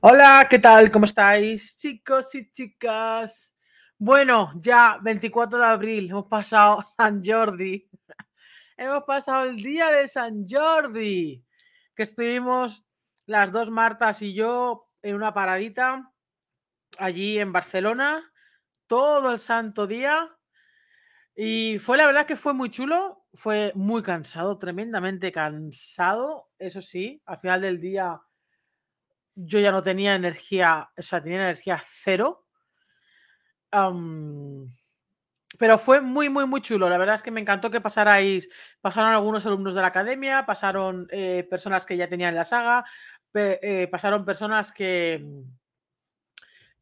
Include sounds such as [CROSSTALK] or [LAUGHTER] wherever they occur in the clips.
Hola, ¿qué tal? ¿Cómo estáis, chicos y chicas? Bueno, ya 24 de abril, hemos pasado [LAUGHS] San Jordi. Hemos pasado el día de San Jordi, que estuvimos las dos Martas y yo en una paradita allí en Barcelona todo el santo día. Y fue la verdad que fue muy chulo, fue muy cansado, tremendamente cansado, eso sí, al final del día yo ya no tenía energía, o sea, tenía energía cero. pero fue muy, muy, muy chulo. La verdad es que me encantó que pasarais, pasaron algunos alumnos de la academia, pasaron eh, personas que ya tenían la saga, eh, pasaron personas que,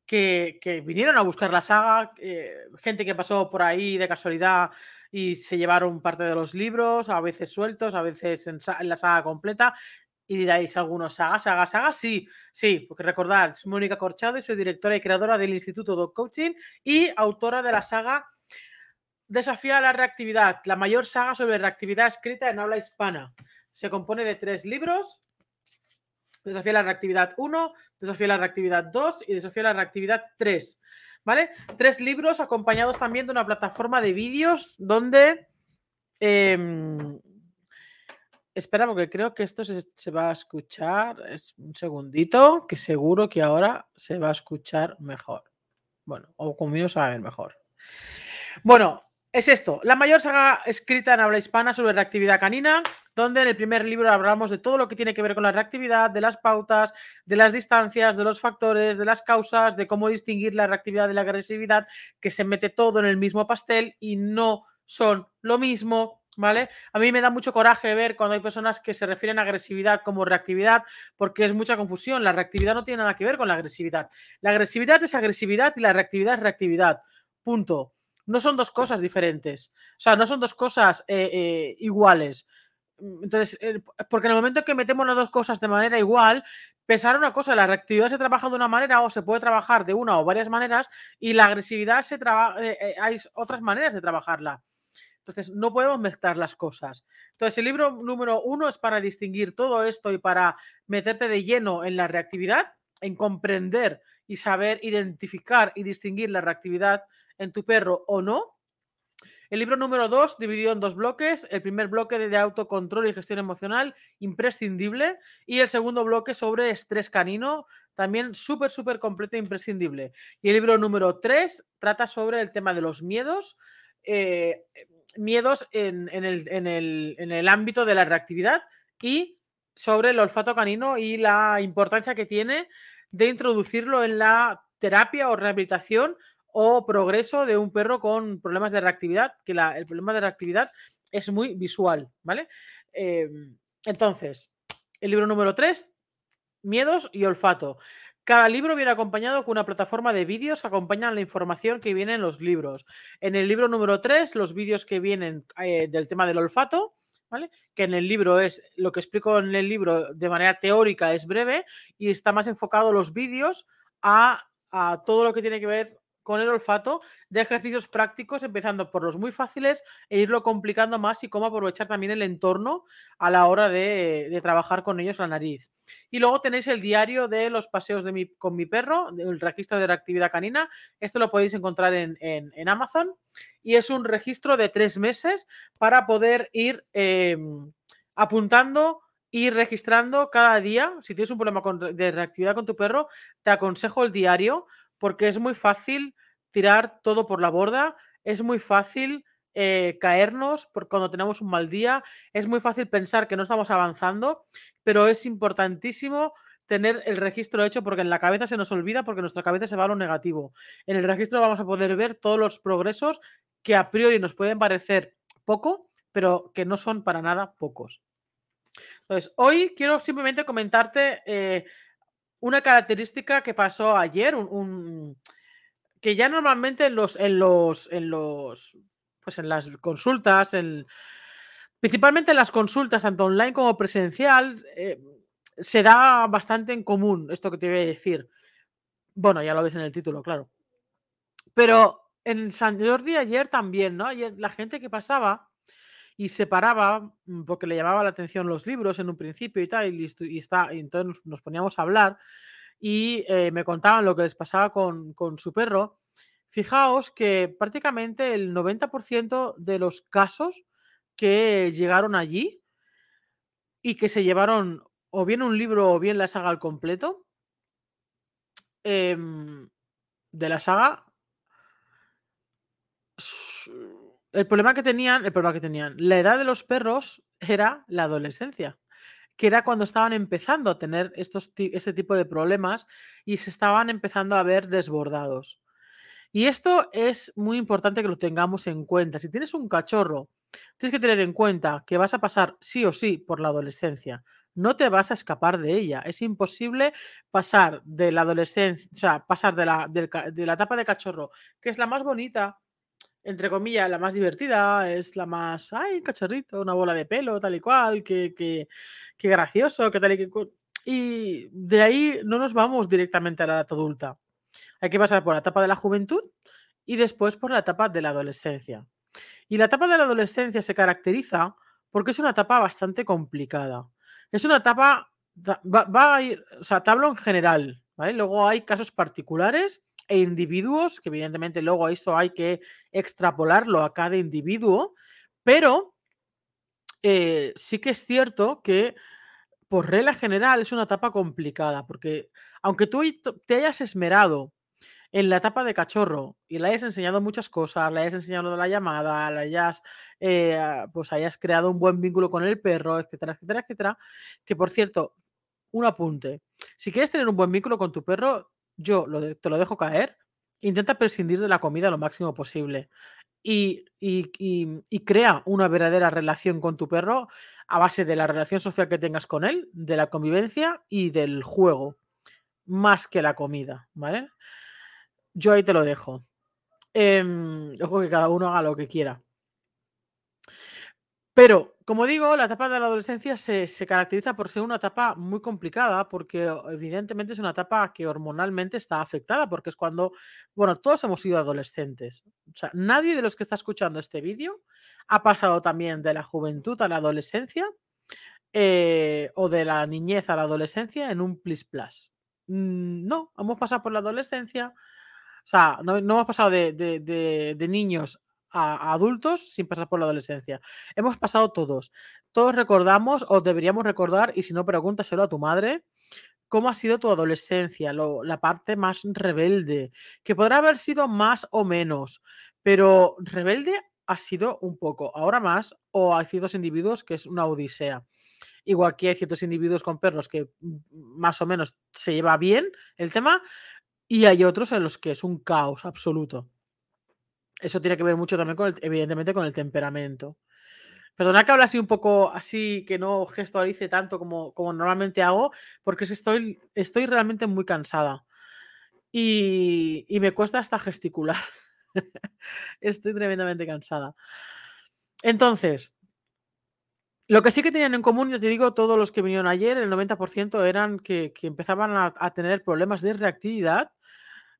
que, vinieron a buscar la saga, eh, gente que pasó por ahí de casualidad y se llevaron parte de los libros, a veces sueltos, a veces en, en la saga completa. Y diréis algunos, saga, saga, saga, sí, sí, porque recordad, soy Mónica Corchado y soy directora y creadora del Instituto Dog Coaching y autora de la saga Desafía la reactividad, la mayor saga sobre reactividad escrita en habla hispana. Se compone de tres libros, Desafía la reactividad 1, Desafía la reactividad 2 y Desafía la reactividad 3. ¿Vale? Tres libros acompañados también de una plataforma de vídeos donde em, Espera, porque creo que esto se, va a escuchar. Es un segundito, que seguro que ahora se va a escuchar mejor. Bueno, o conmigo se a mejor. Bueno, es esto. La mayor saga escrita en habla hispana sobre reactividad canina, donde en el primer libro hablamos de todo lo que tiene que ver con la reactividad, de las pautas, de las distancias, de los factores, de las causas, de cómo distinguir la reactividad de la agresividad, que se mete todo en el mismo pastel y no son lo mismo ¿vale? A mí me da mucho coraje ver cuando hay personas que se refieren a agresividad como reactividad, porque es mucha confusión. La reactividad no tiene nada que ver con la agresividad. La agresividad es agresividad y la reactividad es reactividad. Punto. No son dos cosas diferentes. O sea, no son dos cosas eh, eh, iguales. Entonces, eh, porque en el momento en que metemos las dos cosas de manera igual, pensar una cosa, la reactividad se trabaja de una manera o se puede trabajar de una o varias maneras y la agresividad se hay otras maneras de trabajarla. Entonces, no podemos mezclar las cosas. Entonces, el libro número uno es para distinguir todo esto y para meterte de lleno en la reactividad, en comprender y saber identificar y distinguir la reactividad en tu perro o no. El libro número dos, dividido en dos bloques. El primer bloque de autocontrol y gestión emocional, imprescindible. Y el segundo bloque sobre estrés canino, también súper, súper completo e imprescindible. Y el libro número tres trata sobre el tema de los miedos. Eh, miedos en, el, ámbito de la reactividad y sobre el olfato canino y la importancia que tiene de introducirlo en la terapia o rehabilitación o progreso de un perro con problemas de reactividad, que el problema de reactividad es muy visual, ¿vale? Em, entonces, el libro número 3, miedos y olfato. Cada libro viene acompañado con una plataforma de vídeos que acompañan la información que viene en los libros. En el libro número 3, los vídeos que vienen eh, del tema del olfato, ¿vale? Que en el libro es lo que explico en el libro de manera teórica, es breve y está más enfocado los vídeos a, a todo lo que tiene que ver con el olfato de ejercicios prácticos, empezando por los muy fáciles e irlo complicando más y cómo aprovechar también el entorno a la hora de, trabajar con ellos la nariz. Y luego tenéis el diario de los paseos de mi, con mi perro, el registro de reactividad canina. Esto lo podéis encontrar en, Amazon y es un registro de tres meses para poder ir em, apuntando y registrando cada día. Si tienes un problema de reactividad con tu perro, te aconsejo el diario porque es muy fácil tirar todo por la borda, es muy fácil eh, caernos por cuando tenemos un mal día, es muy fácil pensar que no estamos avanzando, pero es importantísimo tener el registro hecho porque en la cabeza se nos olvida porque nuestra cabeza se va a lo negativo. En el registro vamos a poder ver todos los progresos que a priori nos pueden parecer poco, pero que no son para nada pocos. Entonces, hoy quiero simplemente comentarte eh, una característica que pasó ayer, un, que ya normalmente en los, en los, en los, pues en las consultas, en, principalmente en las consultas, tanto online como presencial, eh, se da bastante en común esto que te voy a decir. Bueno, ya lo ves en el título, claro. Pero en San Jordi ayer también, ¿no? Ayer la gente que pasaba y se paraba mm, porque le llamaba la atención los libros en un principio y tal, y, está, entonces nos, poníamos a hablar. y eh, me contaban lo que les pasaba con, con su perro, fijaos que prácticamente el 90% de los casos que llegaron allí y que se llevaron o bien un libro o bien la saga al completo, em, de la saga, el problema que tenían, el problema que tenían, la edad de los perros era la adolescencia, que era cuando estaban empezando a tener estos, este tipo de problemas y se estaban empezando a ver desbordados. Y esto es muy importante que lo tengamos en cuenta. Si tienes un cachorro, tienes que tener en cuenta que vas a pasar sí o sí por la adolescencia. No te vas a escapar de ella. Es imposible pasar de la adolescencia, o sea, pasar de la, de la etapa de cachorro, que es la más bonita, entre comillas, la más divertida, es la más, ay, cachorrito, una bola de pelo, tal y cual, que, que, que gracioso, que tal y que... Y de ahí no nos vamos directamente a la edad adulta. Hay que pasar por la etapa de la juventud y después por la etapa de la adolescencia. Y la etapa de la adolescencia se caracteriza porque es una etapa bastante complicada. Es una etapa, va, a ir, o sea, te hablo en general, ¿vale? Luego hay casos particulares e individuos, que evidentemente luego esto hay que extrapolarlo a cada individuo, pero eh, sí que es cierto que por regla general es una etapa complicada, porque aunque tú te hayas esmerado en la etapa de cachorro y le hayas enseñado muchas cosas, le hayas enseñado de la llamada, le hayas, eh, pues hayas creado un buen vínculo con el perro, etcétera, etcétera, etcétera, que por cierto, un apunte, si quieres tener un buen vínculo con tu perro, yo te lo dejo caer, intenta prescindir de la comida lo máximo posible. Y, y, crea una verdadera relación con tu perro a base de la relación social que tengas con él, de la convivencia y del juego, más que la comida, ¿vale? Yo ahí te lo dejo. Eh, ojo que cada uno haga lo que quiera. Pero, como digo, la etapa de la adolescencia se, caracteriza por ser una etapa muy complicada, porque evidentemente es una etapa que hormonalmente está afectada, porque es cuando, bueno, todos hemos sido adolescentes. O sea, nadie de los que está escuchando este vídeo ha pasado también de la juventud a la adolescencia eh, o de la niñez a la adolescencia en un plis plus. Mm, no, hemos pasado por la adolescencia, o sea, no, hemos pasado de, niños a, adultos sin pasar por la adolescencia. Hemos pasado todos. Todos recordamos o deberíamos recordar, y si no, pregúntaselo a tu madre, cómo ha sido tu adolescencia, la parte más rebelde, que podrá haber sido más o menos, pero rebelde ha sido un poco, ahora más, o hay ciertos individuos que es una odisea. Igual que hay ciertos individuos con perros que mm, más o menos se lleva bien el tema, y hay otros en los que es un caos absoluto. Eso tiene que ver mucho también con el, evidentemente con el temperamento. Perdona que hable así un poco así, que no gestualice tanto como, como normalmente hago, porque estoy, estoy realmente muy cansada. Y, y me cuesta hasta gesticular. [LAUGHS] estoy tremendamente cansada. Entonces, lo que sí que tenían en común, yo te digo, todos los que vinieron ayer, el 90% eran que, empezaban a, tener problemas de reactividad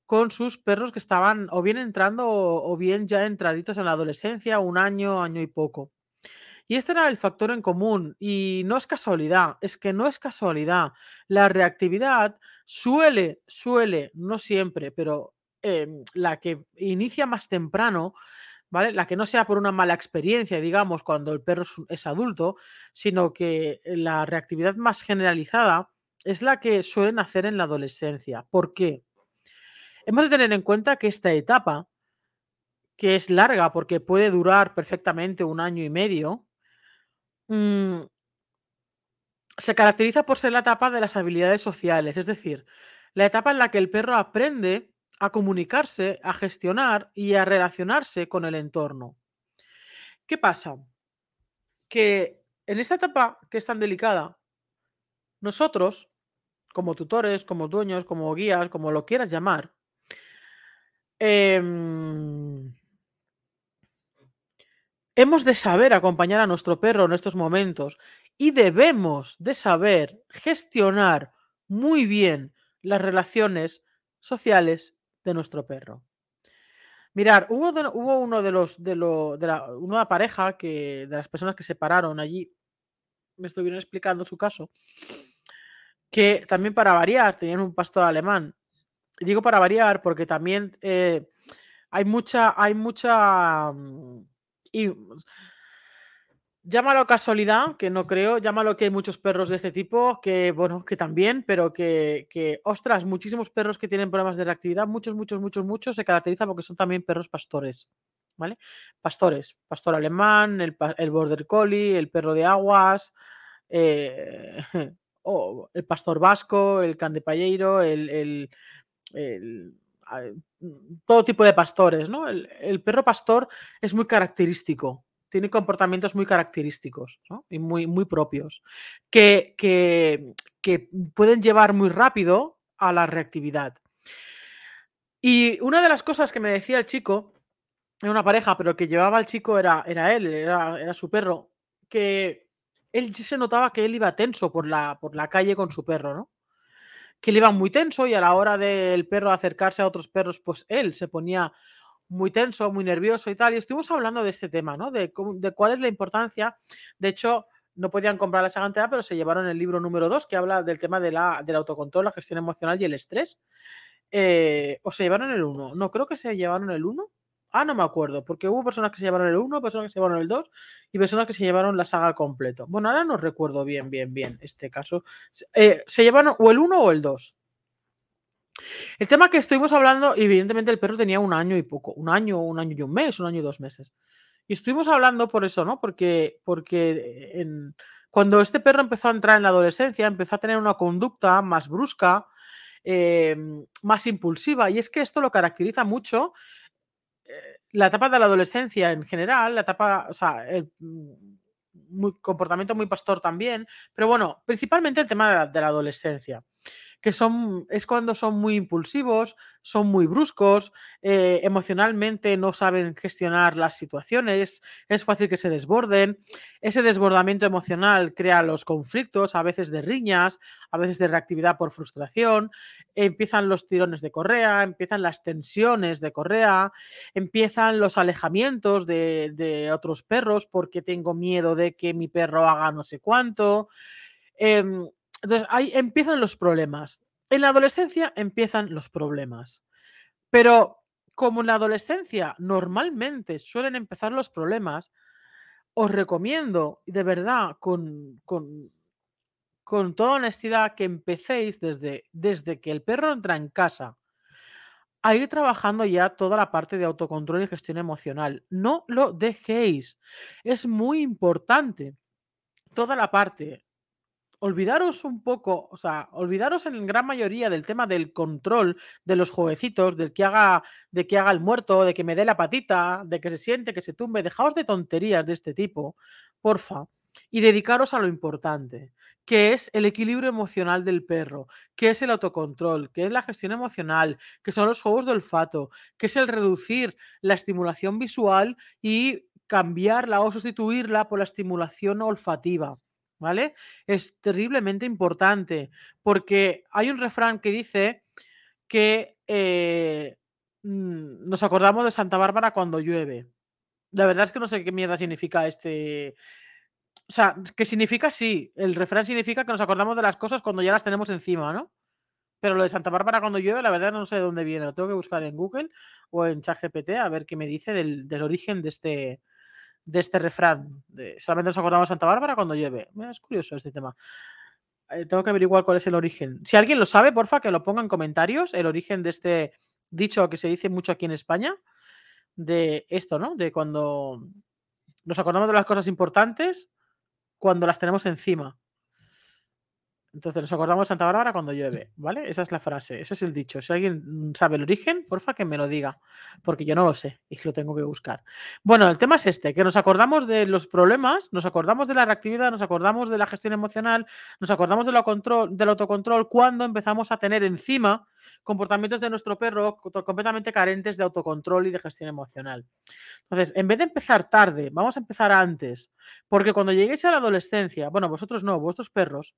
con sus perros que estaban o bien entrando o, bien ya entraditos en la adolescencia, un año, año y poco. Y este era el factor en común y no es casualidad, es que no es casualidad. La reactividad suele, suele, no siempre, pero em, la que inicia más temprano la que no sea por una mala experiencia, digamos, cuando el perro es adulto, sino que la reactividad más generalizada es la que suelen hacer en la adolescencia. ¿Por qué? Hemos de tener en cuenta que esta etapa, que es larga porque puede durar perfectamente un año y medio, mm, se caracteriza por ser la etapa de las habilidades sociales, es decir, la etapa en la que el perro aprende a comunicarse, a gestionar y a relacionarse con el entorno. ¿Qué pasa? Que en esta etapa que es tan delicada, nosotros, como tutores, como dueños, como guías, como lo quieras llamar, em, hemos de saber acompañar a nuestro perro en estos momentos y debemos de saber gestionar muy bien las relaciones sociales de nuestro perro. Mirar, hubo, uno de los, de, de la, una pareja que, de las personas que se pararon allí, me estuvieron explicando su caso. que también para variar tenían un pastor alemán. Digo para variar porque también eh, hay mucha, hay mucha... Mm, y, llámalo casualidad, que no creo, llámalo que hay muchos perros de este tipo, que bueno, que también, pero que, que, ostras, muchísimos perros que tienen problemas de reactividad, muchos, muchos, muchos, muchos, se caracterizan porque son también perros pastores, ¿vale? Pastores, pastor alemán, el, el border collie, el perro de aguas, eh, [LAUGHS] el pastor vasco, el can de palleiro, el, el, el todo tipo de pastores, ¿no? El, el perro pastor es muy característico tiene comportamientos muy característicos y muy, muy propios, que, que, que, pueden llevar muy rápido a la reactividad. Y una de las cosas que me decía el chico, era una pareja, pero que llevaba al chico era, era él, era, era, su perro, que él se notaba que él iba tenso por la, por la calle con su perro, ¿no? Que él iba muy tenso y a la hora del perro acercarse a otros perros, pues él se ponía muy tenso, muy nervioso y tal. Y estuvimos hablando de este tema, ¿no? De, de cuál es la importancia. De hecho, no podían comprar la saga pero se llevaron el libro número 2 que habla del tema de la, del autocontrol, la gestión emocional y el estrés. Eh, ¿O se llevaron el 1? No, creo que se llevaron el 1. Ah, no me acuerdo, porque hubo personas que se llevaron el 1, personas que se llevaron el 2 y personas que se llevaron la saga al completo. Bueno, ahora no recuerdo bien, bien, bien este caso. Eh, ¿Se llevaron o el 1 o el 2? El tema que estuvimos hablando, evidentemente el perro tenía un año y poco, un año, un año y un mes, un año y dos meses. Y estuvimos hablando por eso, ¿no? Porque, porque en, cuando este perro empezó a entrar en la adolescencia, empezó a tener una conducta más brusca, eh, más impulsiva. Y es que esto lo caracteriza mucho eh, la etapa de la adolescencia en general, la etapa, o sea, el muy, comportamiento muy pastor también, pero bueno, principalmente el tema de la, de la adolescencia que son, es cuando son muy impulsivos, son muy bruscos, eh, emocionalmente no saben gestionar las situaciones, es fácil que se desborden. Ese desbordamiento emocional crea los conflictos, a veces de riñas, a veces de reactividad por frustración, empiezan los tirones de correa, empiezan las tensiones de correa, empiezan los alejamientos de, de otros perros porque tengo miedo de que mi perro haga no sé cuánto. Eh, entonces ahí empiezan los problemas. En la adolescencia empiezan los problemas. Pero como en la adolescencia normalmente suelen empezar los problemas, os recomiendo, de verdad, con, con, con toda honestidad, que empecéis desde, desde que el perro entra en casa a ir trabajando ya toda la parte de autocontrol y gestión emocional. No lo dejéis. Es muy importante toda la parte olvidaros un poco, o sea, olvidaros en gran mayoría del tema del control de los jueguecitos, del que haga, de que haga el muerto, de que me dé la patita, de que se siente, que se tumbe. Dejaos de tonterías de este tipo, porfa, y dedicaros a lo importante, que es el equilibrio emocional del perro, que es el autocontrol, que es la gestión emocional, que son los juegos de olfato, que es el reducir la estimulación visual y cambiarla o sustituirla por la estimulación olfativa. ¿Vale? Es terriblemente importante porque hay un refrán que dice que eh, mm, nos acordamos de Santa Bárbara cuando llueve. La verdad es que no sé qué mierda significa este... O sea, ¿qué significa? Sí, el refrán significa que nos acordamos de las cosas cuando ya las tenemos encima, ¿no? Pero lo de Santa Bárbara cuando llueve, la verdad no sé de dónde viene. Lo tengo que buscar en Google o en ChatGPT a ver qué me dice del, del origen de este, de este refrán. Solamente nos acordamos de Santa Bárbara cuando llueve. Es curioso este tema. Eh, tengo que averiguar cuál es el origen. Si alguien lo sabe, porfa, que lo ponga en comentarios, el origen de este dicho que se dice mucho aquí en España, de esto, ¿no? De cuando nos acordamos de las cosas importantes cuando las tenemos encima. Entonces nos acordamos de Santa Bárbara cuando llueve, ¿vale? Esa es la frase, ese es el dicho. Si alguien sabe el origen, porfa que me lo diga, porque yo no lo sé y lo tengo que buscar. Bueno, el tema es este, que nos acordamos de los problemas, nos acordamos de la reactividad, nos acordamos de la gestión emocional, nos acordamos del autocontrol cuando empezamos a tener encima comportamientos de nuestro perro completamente carentes de autocontrol y de gestión emocional. Entonces, en vez de empezar tarde, vamos a empezar antes, porque cuando lleguéis a la adolescencia, bueno, vosotros no, vuestros perros,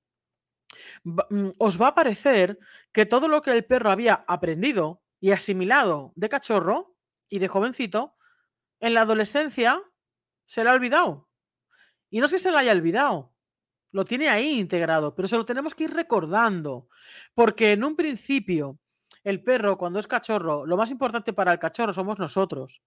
os va a parecer que todo lo que el perro había aprendido y asimilado de cachorro y de jovencito, en la adolescencia se le ha olvidado. Y no sé si se le haya olvidado, Lo tiene ahí integrado, pero se lo tenemos que ir recordando. Porque en un principio, el perro, cuando es cachorro, lo más importante para el cachorro somos nosotros.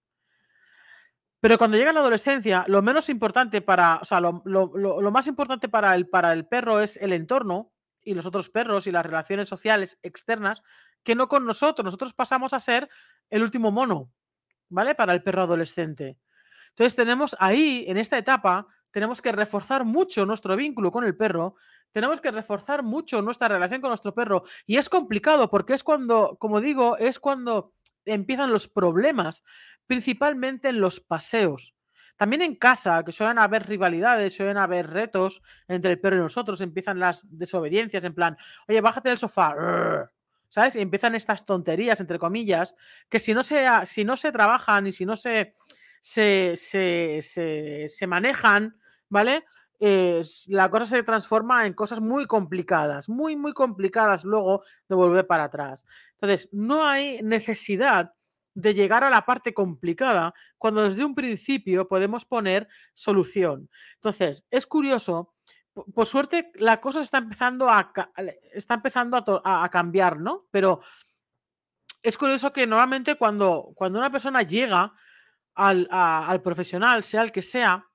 Pero cuando llega la adolescencia, lo menos importante para, o sea, lo, más importante para el, para el perro es el entorno y los otros perros y las relaciones sociales externas que no con nosotros. Nosotros pasamos a ser el último mono, ¿vale? Para el perro adolescente. Entonces tenemos ahí, en esta etapa, tenemos que reforzar mucho nuestro vínculo con el perro, tenemos que reforzar mucho nuestra relación con nuestro perro. Y es complicado porque es cuando, como digo, es cuando empiezan los problemas, principalmente en los paseos. También en casa, que suelen haber rivalidades, suelen haber retos entre el perro y nosotros, empiezan las desobediencias en plan, oye, bájate del sofá, [LAUGHS] ¿sabes? Y empiezan estas tonterías, entre comillas, que si no se, si no se trabajan y si no se, se, se, manejan, ¿vale? la cosa se transforma en cosas muy complicadas, muy, muy complicadas luego de volver para atrás. Entonces, no hay necesidad de llegar a la parte complicada cuando desde un principio podemos poner solución. Entonces, es curioso, por, suerte la cosa está empezando a, está empezando a, cambiar, ¿no? Pero es curioso que normalmente cuando, cuando una persona llega al, profesional, sea el que sea,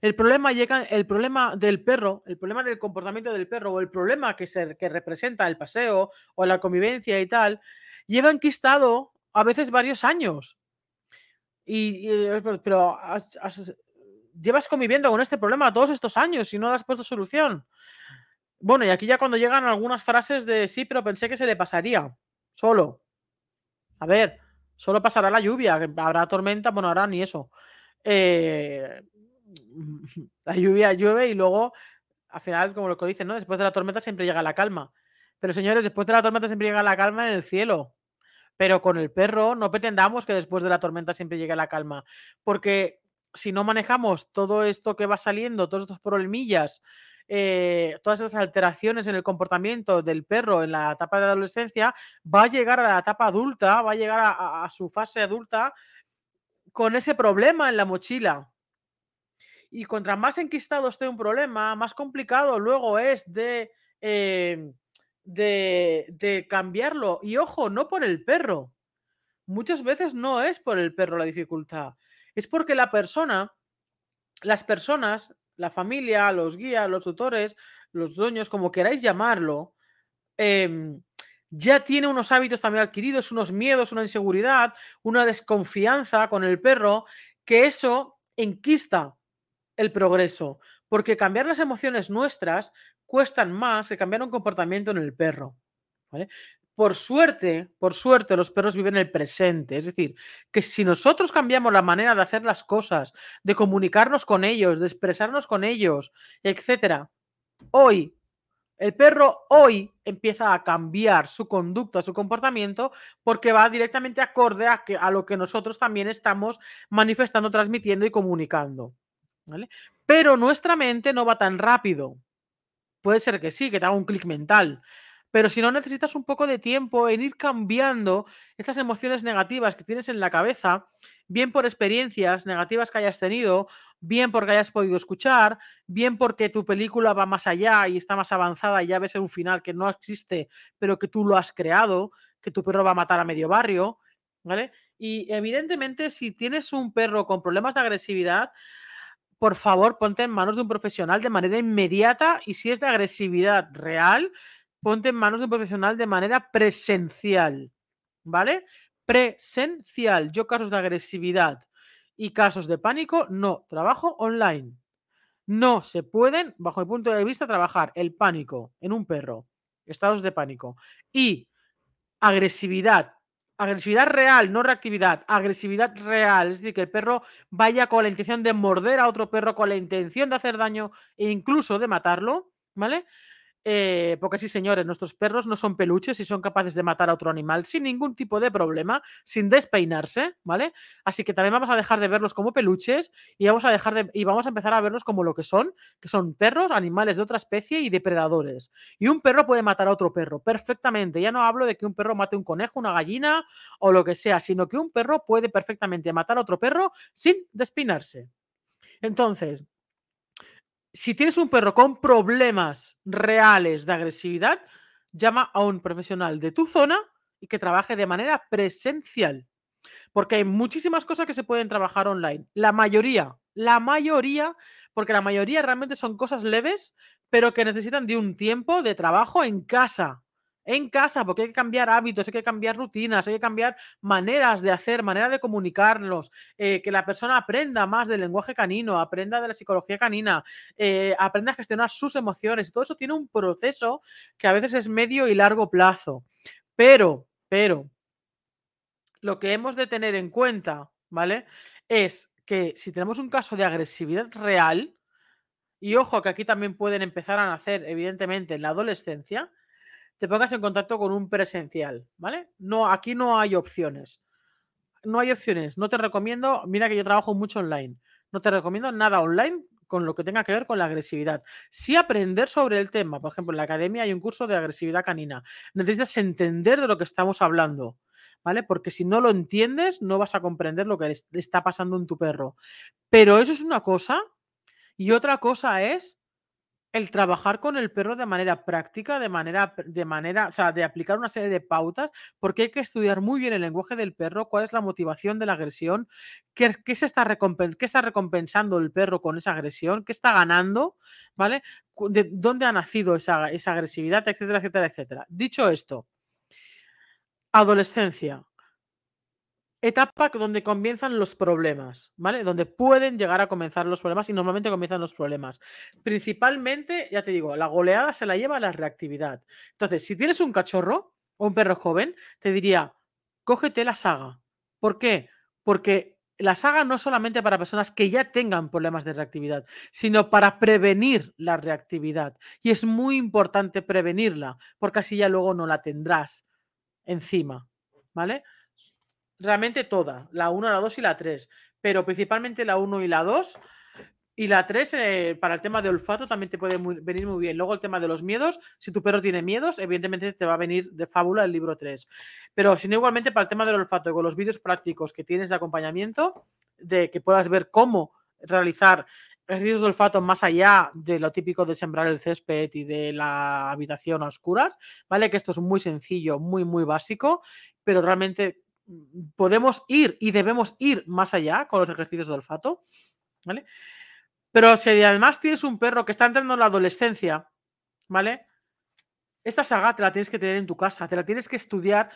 el problema llega, el problema del perro, el problema del comportamiento del perro, o el problema que, se, que representa el paseo o la convivencia y tal, lleva enquistado a veces varios años. Y, pero llevas conviviendo con este problema todos estos años y no has puesto solución. Bueno, y aquí ya cuando llegan algunas frases de sí, pero pensé que se le pasaría. Solo. A ver, Solo pasará la lluvia, habrá tormenta, bueno, ahora ni eso. Eh, la lluvia llueve y luego, al final, como lo que dicen, ¿no? Después de la tormenta siempre llega la calma. Pero señores, después de la tormenta siempre llega la calma en el cielo. Pero con el perro no pretendamos que después de la tormenta siempre llegue la calma. Porque si no manejamos todo esto que va saliendo, todos estos problemillas, eh, todas esas alteraciones en el comportamiento del perro en la etapa de adolescencia, va a llegar a la etapa adulta, va a llegar a, su fase adulta con ese problema en la mochila. Y contra más enquistado esté un problema, más complicado luego es de, eh, de, de cambiarlo. Y ojo, no por el perro. Muchas veces no es por el perro la dificultad. Es porque la persona, las personas la familia, los guías, los tutores, los dueños, como queráis llamarlo, em, ya tiene unos hábitos también adquiridos, unos miedos, una inseguridad, una desconfianza con el perro, que eso enquista el progreso, porque cambiar las emociones nuestras cuestan más que cambiar un comportamiento en el perro. por suerte, por suerte, los perros viven el presente. Es decir, que si nosotros cambiamos la manera de hacer las cosas, de comunicarnos con ellos, de expresarnos con ellos, etcétera, hoy, el perro hoy empieza a cambiar su conducta, su comportamiento, porque va directamente acorde a, que, a lo que nosotros también estamos manifestando, transmitiendo y comunicando. Pero nuestra mente no va tan rápido. Puede ser que sí, que te haga un clic mental, pero si no necesitas un poco de tiempo en ir cambiando estas emociones negativas que tienes en la cabeza, bien por experiencias negativas que hayas tenido, bien porque hayas podido escuchar, bien porque tu película va más allá y está más avanzada y ya ves un final que no existe, pero que tú lo has creado, que tu perro va a matar a medio barrio, ¿vale? Y evidentemente si tienes un perro con problemas de agresividad, por favor, ponte en manos de un profesional de manera inmediata y si es de agresividad real, ponte en manos de un profesional de manera presencial, ¿vale? Presencial. Yo casos de agresividad y casos de pánico, no, trabajo online. No se pueden, bajo mi punto de vista, trabajar el pánico en un perro, estados de pánico, y agresividad, agresividad real, no reactividad, agresividad real, es decir, que el perro vaya con la intención de morder a otro perro, con la intención de hacer daño e incluso de matarlo, ¿vale? Eh, porque sí, señores, nuestros perros no son peluches y son capaces de matar a otro animal sin ningún tipo de problema, sin despeinarse, ¿vale? Así que también vamos a dejar de verlos como peluches y vamos a dejar de, y vamos a empezar a verlos como lo que son, que son perros, animales de otra especie y depredadores. Y un perro puede matar a otro perro perfectamente. Ya no hablo de que un perro mate un conejo, una gallina o lo que sea, sino que un perro puede perfectamente matar a otro perro sin despeinarse. Entonces, si tienes un perro con problemas reales de agresividad, llama a un profesional de tu zona y que trabaje de manera presencial. Porque hay muchísimas cosas que se pueden trabajar online. La mayoría, la mayoría, porque la mayoría realmente son cosas leves, pero que necesitan de un tiempo de trabajo en casa en casa, porque hay que cambiar hábitos, hay que cambiar rutinas, hay que cambiar maneras de hacer, manera de comunicarlos, eh, que la persona aprenda más del lenguaje canino, aprenda de la psicología canina, eh, aprenda a gestionar sus emociones. Todo eso tiene un proceso que a veces es medio y largo plazo. Pero, pero, lo que hemos de tener en cuenta, ¿vale? Es que si tenemos un caso de agresividad real, y ojo que aquí también pueden empezar a nacer, evidentemente, en la adolescencia, te pongas en contacto con un presencial, ¿vale? No, aquí no hay opciones. No hay opciones. No te recomiendo, mira que yo trabajo mucho online. No te recomiendo nada online con lo que tenga que ver con la agresividad. Sí aprender sobre el tema. Por ejemplo, en la academia hay un curso de agresividad canina. Necesitas entender de lo que estamos hablando. ¿Vale? Porque si no lo entiendes, no vas a comprender lo que está pasando en tu perro. Pero eso es una cosa. Y otra cosa es el trabajar con el perro de manera práctica, de manera, de manera, o sea, de aplicar una serie de pautas, porque hay que estudiar muy bien el lenguaje del perro, cuál es la motivación de la agresión, qué, se está, qué está recompensando el perro con esa agresión, qué está ganando, ¿vale? De dónde ha nacido esa, esa agresividad, etcétera, etcétera, etcétera. Dicho esto, adolescencia etapa donde comienzan los problemas, ¿vale? Donde pueden llegar a comenzar los problemas y normalmente comienzan los problemas. Principalmente, ya te digo, la goleada se la lleva la reactividad. Entonces, si tienes un cachorro o un perro joven, te diría, cógete la saga. ¿Por qué? Porque la saga no es solamente para personas que ya tengan problemas de reactividad, sino para prevenir la reactividad. Y es muy importante prevenirla, porque así ya luego no la tendrás encima, ¿vale? Realmente toda, la 1, la 2 y la 3, pero principalmente la 1 y la 2. Y la 3, eh, para el tema de olfato, también te puede venir muy bien. Luego el tema de los miedos, si tu perro tiene miedos, evidentemente te va a venir de fábula el libro 3. Pero si no, igualmente para el tema del olfato, con los vídeos prácticos que tienes de acompañamiento, de que puedas ver cómo realizar ejercicios de olfato más allá de lo típico de sembrar el césped y de la habitación a oscuras, ¿vale? Que esto es muy sencillo, muy, muy básico, pero realmente podemos ir y debemos ir más allá con los ejercicios de olfato, ¿vale? Pero si además tienes un perro que está entrando en la adolescencia, ¿vale? Esta saga te la tienes que tener en tu casa, te la tienes que estudiar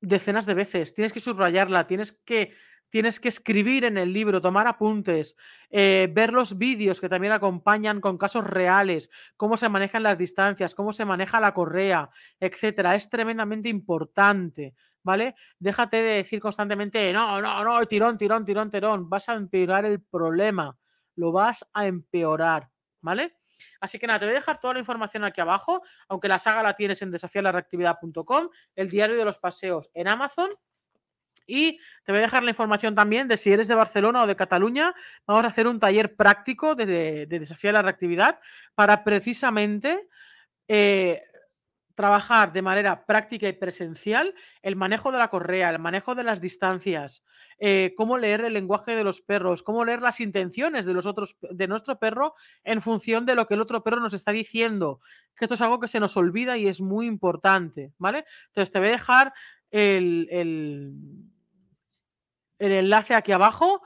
decenas de veces, tienes que subrayarla, tienes que, tienes que escribir en el libro, tomar apuntes, eh, ver los vídeos que también acompañan con casos reales, cómo se manejan las distancias, cómo se maneja la correa, etcétera. Es tremendamente importante, ¿vale? Déjate de decir constantemente, no, no, no, tirón, tirón, tirón, tirón. Vas a empeorar el problema. Lo vas a empeorar, ¿vale? Así que nada, te voy a dejar toda la información aquí abajo, aunque la saga la tienes en desafialareactividad.com, el diario de los paseos en Amazon. Y te voy a dejar la información también de si eres de Barcelona o de Cataluña. Vamos a hacer un taller práctico de, de la Reactividad para precisamente eh, trabajar de manera práctica y presencial el manejo de la correa, el manejo de las distancias, eh, cómo leer el lenguaje de los perros, cómo leer las intenciones de los otros de nuestro perro en función de lo que el otro perro nos está diciendo. Que esto es algo que se nos olvida y es muy importante, ¿vale? Entonces te voy a dejar el, enlace aquí abajo.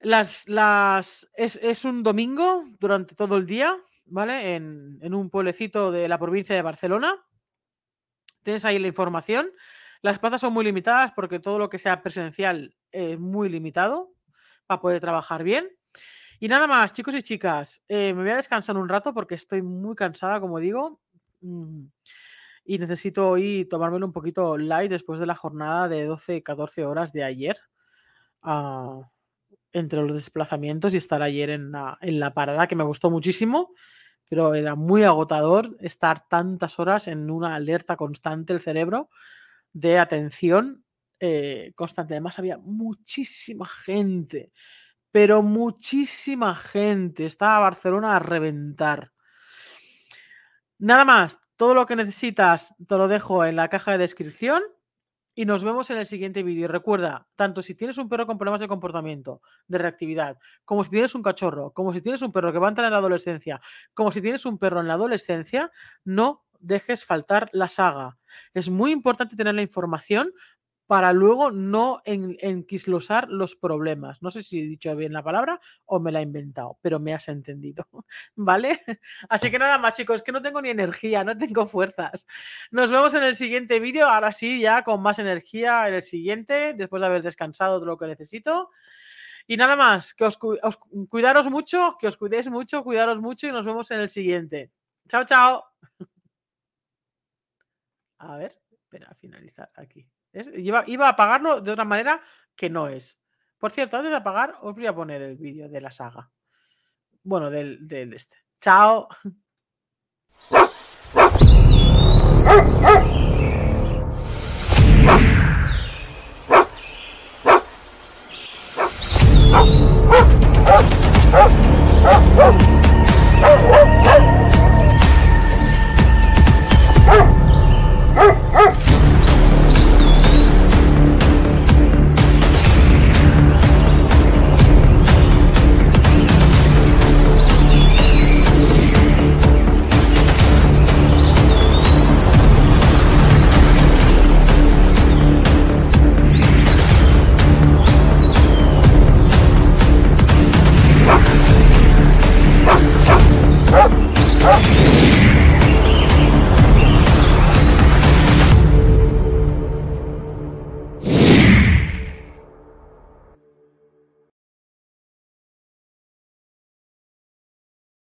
Las, es un domingo durante todo el día, ¿vale? En, un pueblecito de la provincia de Barcelona. Tienes ahí la información. Las plazas son muy limitadas porque todo lo que sea presencial es muy limitado para poder trabajar bien. Y nada más, chicos y chicas, eh, me voy a descansar un rato porque estoy muy cansada, como digo, mm, y necesito hoy tomármelo un poquito light después de la jornada de 12, 14 horas de ayer. Ah, entre los desplazamientos y estar ayer en la, en la parada, que me gustó muchísimo pero era muy agotador estar tantas horas en una alerta constante el cerebro de atención eh, constante. Además había muchísima gente, pero muchísima gente. Estaba Barcelona a reventar. Nada más, todo lo que necesitas te lo dejo en la caja de descripción y nos vemos en el siguiente vídeo. Recuerda, tanto si tienes un perro con problemas de comportamiento, de reactividad, como si tienes un cachorro, como si tienes un perro que va a entrar en la adolescencia, como si tienes un perro en la adolescencia, no dejes faltar la saga. Es muy importante tener la información para luego no enquislosar los problemas. No sé si he dicho bien la palabra o me la he inventado, pero me has entendido, [LAUGHS] ¿vale? Así que nada más, chicos, que no tengo ni energía, no tengo fuerzas. Nos vemos en el siguiente vídeo, ahora sí, ya con más energía en el siguiente, después de haber descansado de lo que necesito. Y nada más, que os, cuidaros mucho, que os cuidéis mucho, cuidaros mucho y nos vemos en el siguiente. Chao, chao. [LAUGHS] A ver, espera, finalizar aquí. Iba, a apagarlo de otra manera que no es. Por cierto, antes de apagar, os voy a poner el vídeo de la saga. Bueno, del, del este. Chao.